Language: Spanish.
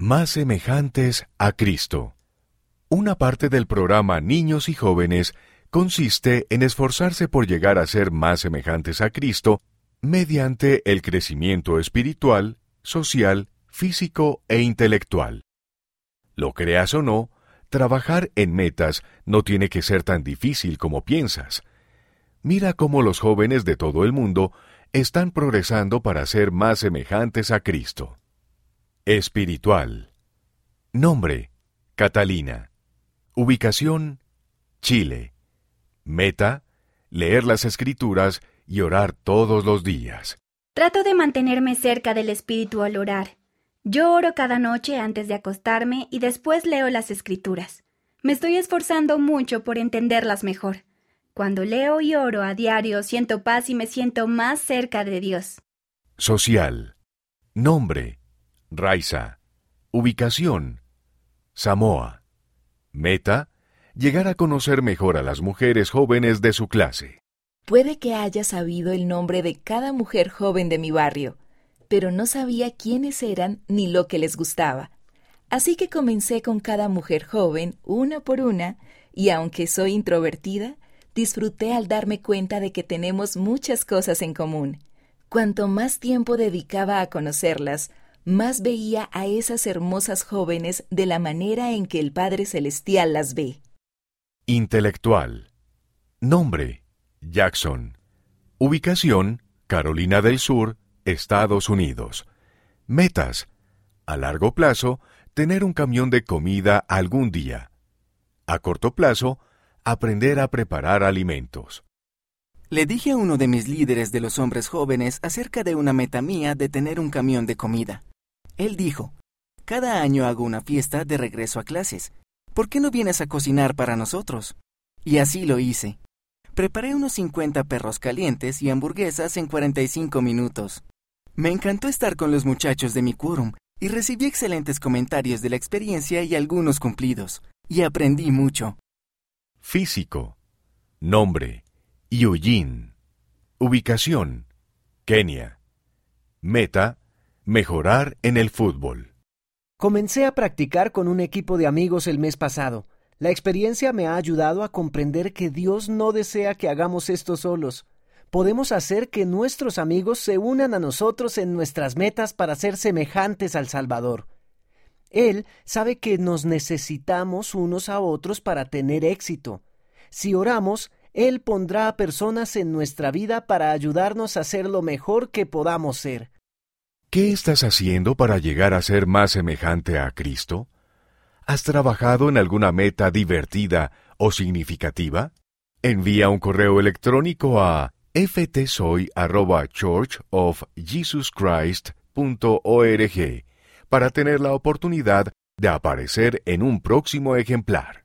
Más semejantes a Cristo. Una parte del programa Niños y Jóvenes consiste en esforzarse por llegar a ser más semejantes a Cristo mediante el crecimiento espiritual, social, físico e intelectual. Lo creas o no, trabajar en metas no tiene que ser tan difícil como piensas. Mira cómo los jóvenes de todo el mundo están progresando para ser más semejantes a Cristo. Espiritual. Nombre. Catalina. Ubicación. Chile. Meta. Leer las escrituras y orar todos los días. Trato de mantenerme cerca del Espíritu al orar. Yo oro cada noche antes de acostarme y después leo las escrituras. Me estoy esforzando mucho por entenderlas mejor. Cuando leo y oro a diario siento paz y me siento más cerca de Dios. Social. Nombre. Raiza. Ubicación. Samoa. Meta. Llegar a conocer mejor a las mujeres jóvenes de su clase. Puede que haya sabido el nombre de cada mujer joven de mi barrio, pero no sabía quiénes eran ni lo que les gustaba. Así que comencé con cada mujer joven, una por una, y aunque soy introvertida, disfruté al darme cuenta de que tenemos muchas cosas en común. Cuanto más tiempo dedicaba a conocerlas, más veía a esas hermosas jóvenes de la manera en que el Padre Celestial las ve. Intelectual. Nombre. Jackson. Ubicación. Carolina del Sur, Estados Unidos. Metas. A largo plazo, tener un camión de comida algún día. A corto plazo, aprender a preparar alimentos. Le dije a uno de mis líderes de los hombres jóvenes acerca de una meta mía de tener un camión de comida. Él dijo, cada año hago una fiesta de regreso a clases. ¿Por qué no vienes a cocinar para nosotros? Y así lo hice. Preparé unos 50 perros calientes y hamburguesas en 45 minutos. Me encantó estar con los muchachos de mi quórum y recibí excelentes comentarios de la experiencia y algunos cumplidos. Y aprendí mucho. Físico. Nombre. Eugene. Ubicación. Kenia. Meta. Mejorar en el fútbol. Comencé a practicar con un equipo de amigos el mes pasado. La experiencia me ha ayudado a comprender que Dios no desea que hagamos esto solos. Podemos hacer que nuestros amigos se unan a nosotros en nuestras metas para ser semejantes al Salvador. Él sabe que nos necesitamos unos a otros para tener éxito. Si oramos, Él pondrá a personas en nuestra vida para ayudarnos a ser lo mejor que podamos ser. ¿Qué estás haciendo para llegar a ser más semejante a Cristo? ¿Has trabajado en alguna meta divertida o significativa? Envía un correo electrónico a ftsoy.churchofjesuschrist.org para tener la oportunidad de aparecer en un próximo ejemplar.